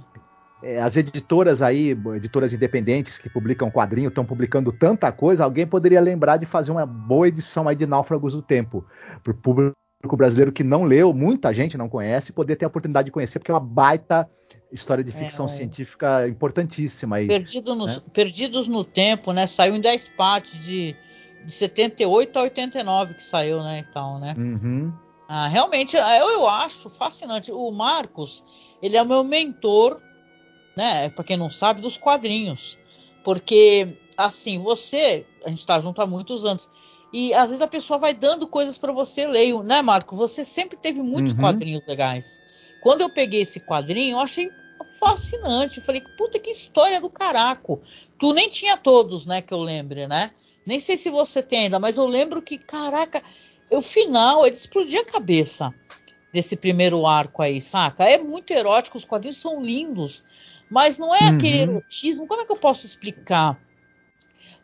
S3: É, as editoras aí, editoras independentes que publicam quadrinho, estão publicando tanta coisa, alguém poderia lembrar de fazer uma boa edição aí de Náufragos do Tempo, para o público brasileiro que não leu, muita gente não conhece, poder ter a oportunidade de conhecer, porque é uma baita história de ficção é, científica importantíssima aí.
S1: Perdido nos, né? Perdidos no Tempo, né? Saiu em 10 partes de, de 78 a 89 que saiu, né? Então, né?
S3: Uhum.
S1: Ah, realmente, eu, eu acho fascinante. O Marcos, ele é o meu mentor, né? Para quem não sabe, dos quadrinhos. Porque, assim, você, a gente está junto há muitos anos. E às vezes a pessoa vai dando coisas para você ler, né, Marco? Você sempre teve muitos uhum. quadrinhos legais. Quando eu peguei esse quadrinho, eu achei fascinante. Eu falei, puta que história do caraco. Tu nem tinha todos, né, que eu lembre, né? Nem sei se você tem ainda, mas eu lembro que, caraca, o final, ele explodia a cabeça desse primeiro arco aí, saca? É muito erótico, os quadrinhos são lindos, mas não é uhum. aquele erotismo. Como é que eu posso explicar?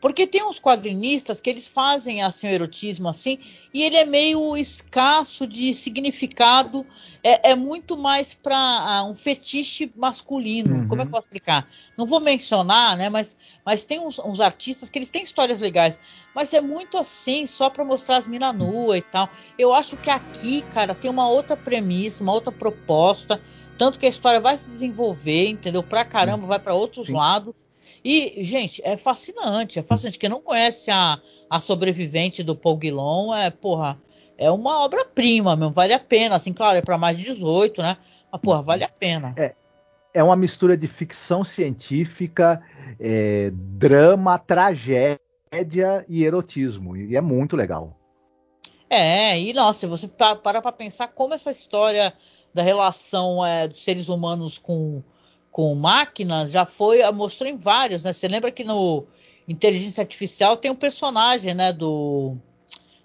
S1: Porque tem uns quadrinistas que eles fazem assim o erotismo assim, e ele é meio escasso de significado, é, é muito mais para uh, um fetiche masculino. Uhum. Como é que eu posso explicar? Não vou mencionar, né? Mas, mas tem uns, uns artistas que eles têm histórias legais, mas é muito assim, só para mostrar as minas nuas e tal. Eu acho que aqui, cara, tem uma outra premissa, uma outra proposta. Tanto que a história vai se desenvolver, entendeu? Pra caramba, vai para outros Sim. lados. E, gente, é fascinante. É fascinante. Quem não conhece a, a sobrevivente do Paul Guilon, é, porra, é uma obra-prima mesmo. Vale a pena. Assim, claro, é para mais de 18, né? Mas, porra, vale a pena.
S3: É, é uma mistura de ficção científica, é, drama, tragédia e erotismo. E é muito legal.
S1: É, e nossa, se você para para pensar como essa história da relação é, dos seres humanos com com máquinas já foi mostrou em vários, né? Você lembra que no Inteligência Artificial tem um personagem, né? Do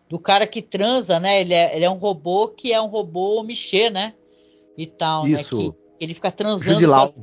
S1: do cara que transa, né? Ele é, ele é um robô que é um robô Michê, né? E tal, né? Isso. né? Que, que ele fica transando.
S3: Judilau.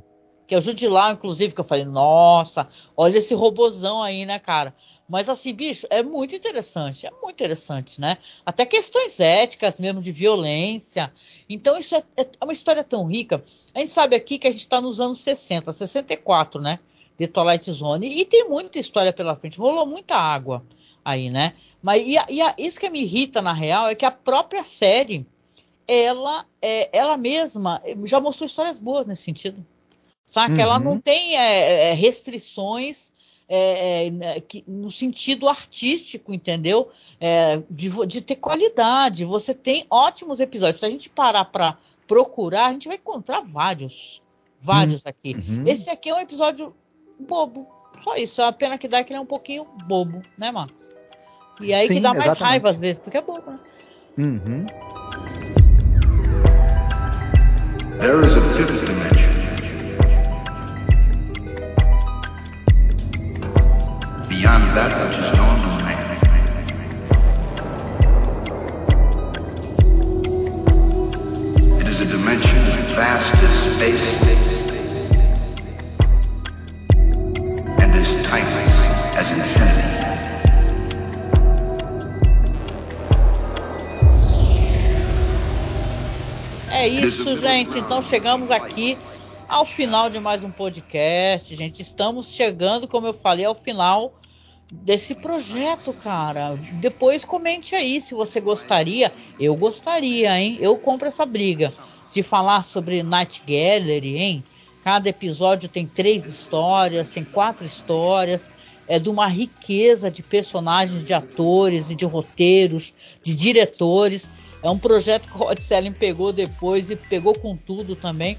S1: que é o Judilau, inclusive, que eu falei, nossa, olha esse robozão aí, né, cara? Mas assim, bicho, é muito interessante, é muito interessante, né? Até questões éticas mesmo de violência. Então, isso é, é uma história tão rica. A gente sabe aqui que a gente está nos anos 60, 64, né? De Twilight Zone. E tem muita história pela frente. Rolou muita água aí, né? Mas e, a, e a, isso que me irrita, na real, é que a própria série, ela, é, ela mesma já mostrou histórias boas nesse sentido. Saca? Uhum. Ela não tem é, é restrições é, é, né, que, no sentido artístico, entendeu? É, de, de, ter qualidade. Você tem ótimos episódios. Se a gente parar para procurar, a gente vai encontrar vários. Vários uhum. aqui. Uhum. Esse aqui é um episódio bobo. Só isso. A pena que dá é que ele é um pouquinho bobo, né, mano? E aí Sim, que dá mais exatamente. raiva às vezes, porque é bobo, né?
S3: Uhum.
S4: There is a fifth beyond that which is known to man. It is a dimension vast as space and as timeless as infinity.
S1: É isso, gente. Então chegamos aqui ao final de mais um podcast, gente. Estamos chegando, como eu falei, ao final desse projeto, cara. Depois comente aí se você gostaria. Eu gostaria, hein? Eu compro essa briga de falar sobre Night Gallery, hein? Cada episódio tem três histórias, tem quatro histórias. É de uma riqueza de personagens, de atores e de roteiros, de diretores. É um projeto que o Rod Selling pegou depois e pegou com tudo também.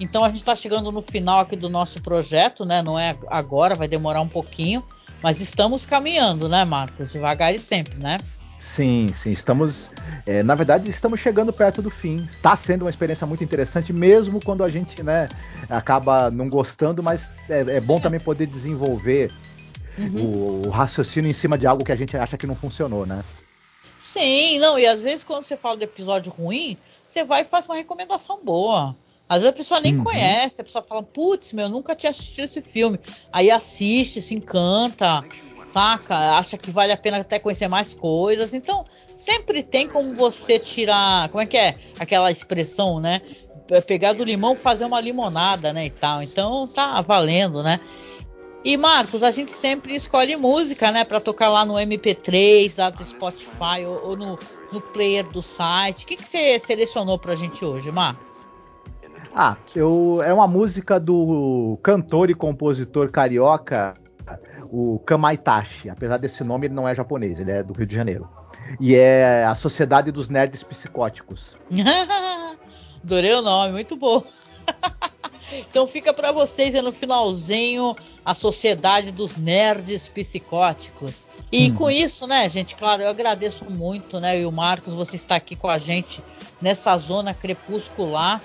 S1: Então a gente está chegando no final aqui do nosso projeto, né? Não é agora, vai demorar um pouquinho, mas estamos caminhando, né, Marcos? Devagar e sempre, né?
S3: Sim, sim, estamos. É, na verdade, estamos chegando perto do fim. Está sendo uma experiência muito interessante, mesmo quando a gente né, acaba não gostando, mas é, é bom também poder desenvolver uhum. o, o, raciocínio em cima de algo que a gente acha que não funcionou, né?
S1: Sim, não, e às vezes quando você fala de episódio ruim, você vai e faz uma recomendação boa. Às vezes a pessoa nem uhum. conhece, a pessoa fala, putz, meu, nunca tinha assistido esse filme. Aí assiste, se encanta saca? Acha que vale a pena até conhecer mais coisas. Então, sempre tem como você tirar. Como é que é? Aquela expressão, né? Pegar do limão fazer uma limonada, né? E tal. Então, tá valendo, né? E Marcos, a gente sempre escolhe música, né, para tocar lá no MP3, lá do Spotify ou, ou no, no, player do site. O que, que você selecionou pra gente hoje, Marcos?
S3: Ah, eu, é uma música do cantor e compositor carioca o Kamaitachi. Apesar desse nome, ele não é japonês, ele é do Rio de Janeiro. E é a Sociedade dos Nerds Psicóticos. (laughs)
S1: Adorei o nome, muito bom. (laughs) então fica para vocês no finalzinho a Sociedade dos Nerds Psicóticos. E hum. com isso, né, gente, claro, eu agradeço muito, né, e o Marcos, você está aqui com a gente nessa zona crepuscular.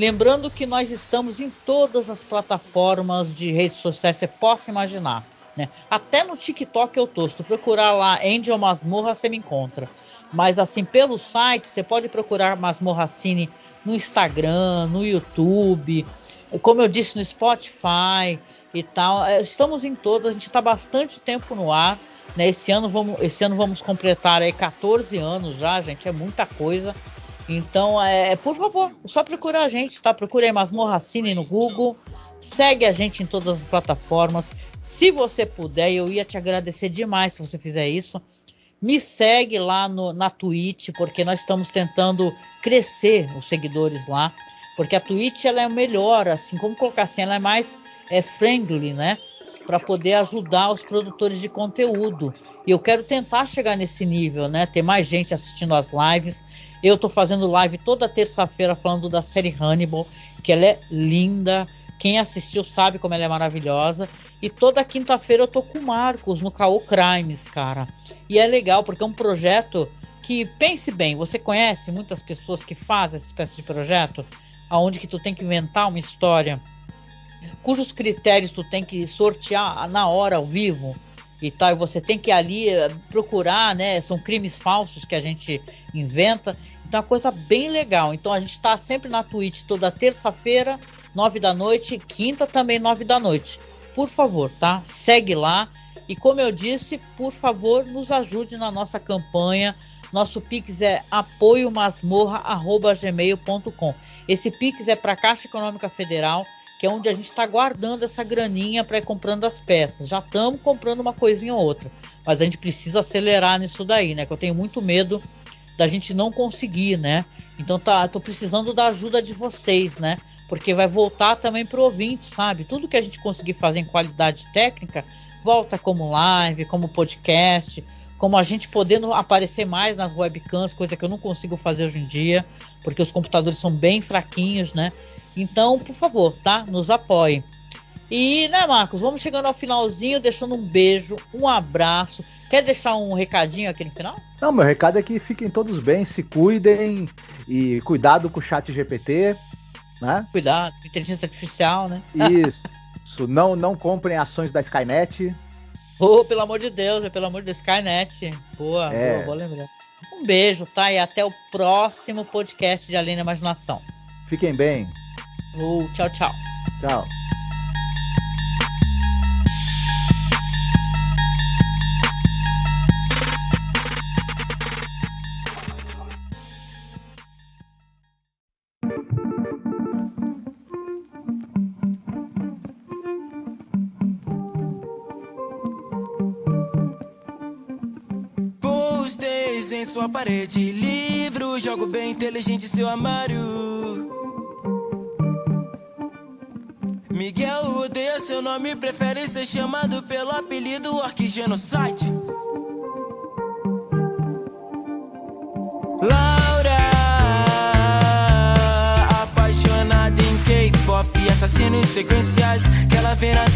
S1: Lembrando que nós estamos em todas as plataformas de redes sociais você possa imaginar. Né? Até no TikTok eu tô. Se tu procurar lá Angel Masmorra, você me encontra. Mas assim, pelo site, você pode procurar Masmorra Cine no Instagram, no YouTube, como eu disse, no Spotify e tal. É, estamos em todas, a gente está bastante tempo no ar. Né? Esse, ano vamos, esse ano vamos completar aí 14 anos já, gente. É muita coisa. Então, é, por favor, é só procurar a gente, tá? Procure aí Masmorra Cine no Google. Segue a gente em todas as plataformas. Se você puder, eu ia te agradecer demais se você fizer isso. Me segue lá no, na Twitch, porque nós estamos tentando crescer os seguidores lá. Porque a Twitch ela é melhor, assim, como colocar assim, ela é mais é, friendly, né? Para poder ajudar os produtores de conteúdo. E eu quero tentar chegar nesse nível, né? Ter mais gente assistindo as lives. Eu estou fazendo live toda terça-feira falando da série Hannibal, que ela é linda. Quem assistiu sabe como ela é maravilhosa. E toda quinta-feira eu tô com o Marcos no Caô Crimes, cara. E é legal porque é um projeto que, pense bem, você conhece muitas pessoas que fazem essa espécie de projeto, aonde que tu tem que inventar uma história, cujos critérios tu tem que sortear na hora, ao vivo e tal, e você tem que ali eh, procurar, né? São crimes falsos que a gente inventa. Então é uma coisa bem legal. Então a gente está sempre na Twitch toda terça-feira 9 da noite, quinta também 9 da noite. Por favor, tá? Segue lá. E como eu disse, por favor, nos ajude na nossa campanha. Nosso Pix é apoiomasmorra.gmail.com. Esse Pix é para a Caixa Econômica Federal, que é onde a gente está guardando essa graninha para ir comprando as peças. Já estamos comprando uma coisinha ou outra. Mas a gente precisa acelerar nisso daí, né? Que eu tenho muito medo da gente não conseguir, né? Então tá, tô precisando da ajuda de vocês, né? porque vai voltar também para o ouvinte, sabe? Tudo que a gente conseguir fazer em qualidade técnica volta como live, como podcast, como a gente podendo aparecer mais nas webcams, coisa que eu não consigo fazer hoje em dia, porque os computadores são bem fraquinhos, né? Então, por favor, tá? Nos apoie. E, né, Marcos, vamos chegando ao finalzinho, deixando um beijo, um abraço. Quer deixar um recadinho aqui no final?
S3: Não, meu recado é que fiquem todos bem, se cuidem e cuidado com o chat GPT né?
S1: Cuidado, inteligência artificial, né?
S3: Isso. (laughs) não, não comprem ações da Skynet.
S1: Oh, pelo amor de Deus, é pelo amor de Skynet. Boa, é. boa, vou lembrar. Um beijo, tá? E até o próximo podcast de Além da Imaginação.
S3: Fiquem bem.
S1: Ou tchau, tchau.
S3: Tchau.
S5: Pôs em sua parede, livro, jogo bem inteligente seu armário. Seu nome, prefere ser chamado pelo apelido Orc Genocide. Laura, apaixonada em K-pop e assassinos sequenciais que ela vê na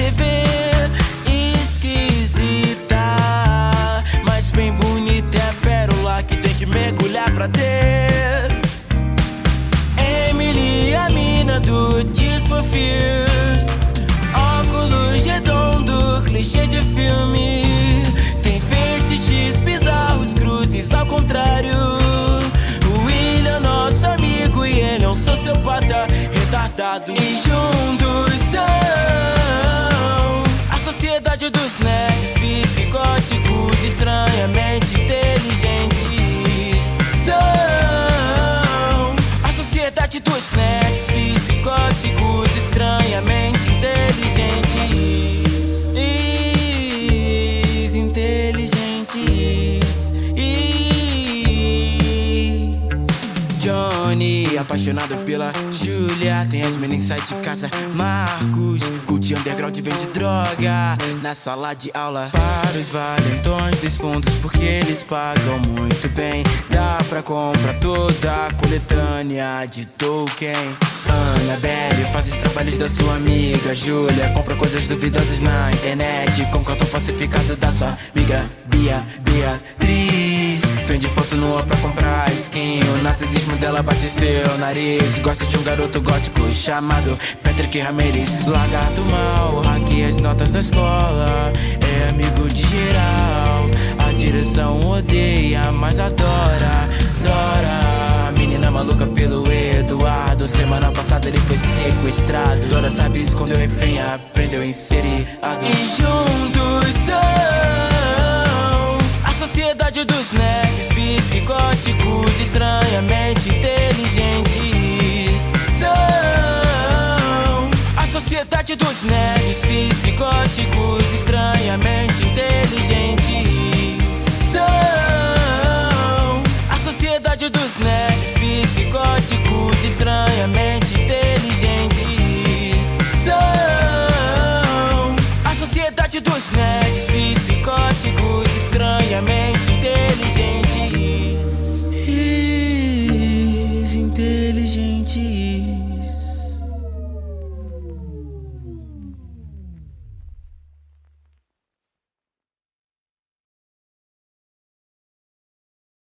S5: casa. Marcos, cult underground vende droga na sala de aula. Para os valentões dos fundos, porque eles pagam muito bem. Dá pra comprar toda a coletânea de Tolkien. Annabelle faz os trabalhos da sua amiga Júlia. Compra coisas duvidosas na internet. Com cartão falsificado da sua amiga Bia Beatriz. Vende foto nua pra comprar skin. O narcisismo dela bate seu nariz. Gosta de um garoto gótico chamado Patrick Ramirez. Lagarto mal, hackeia as notas da escola. É amigo de geral. A direção odeia, mas adora. Adora. Menina maluca pelo Eduardo. Semana passada ele foi sequestrado. Dora sabe esconder o refém, aprendeu a inserir estranhamente.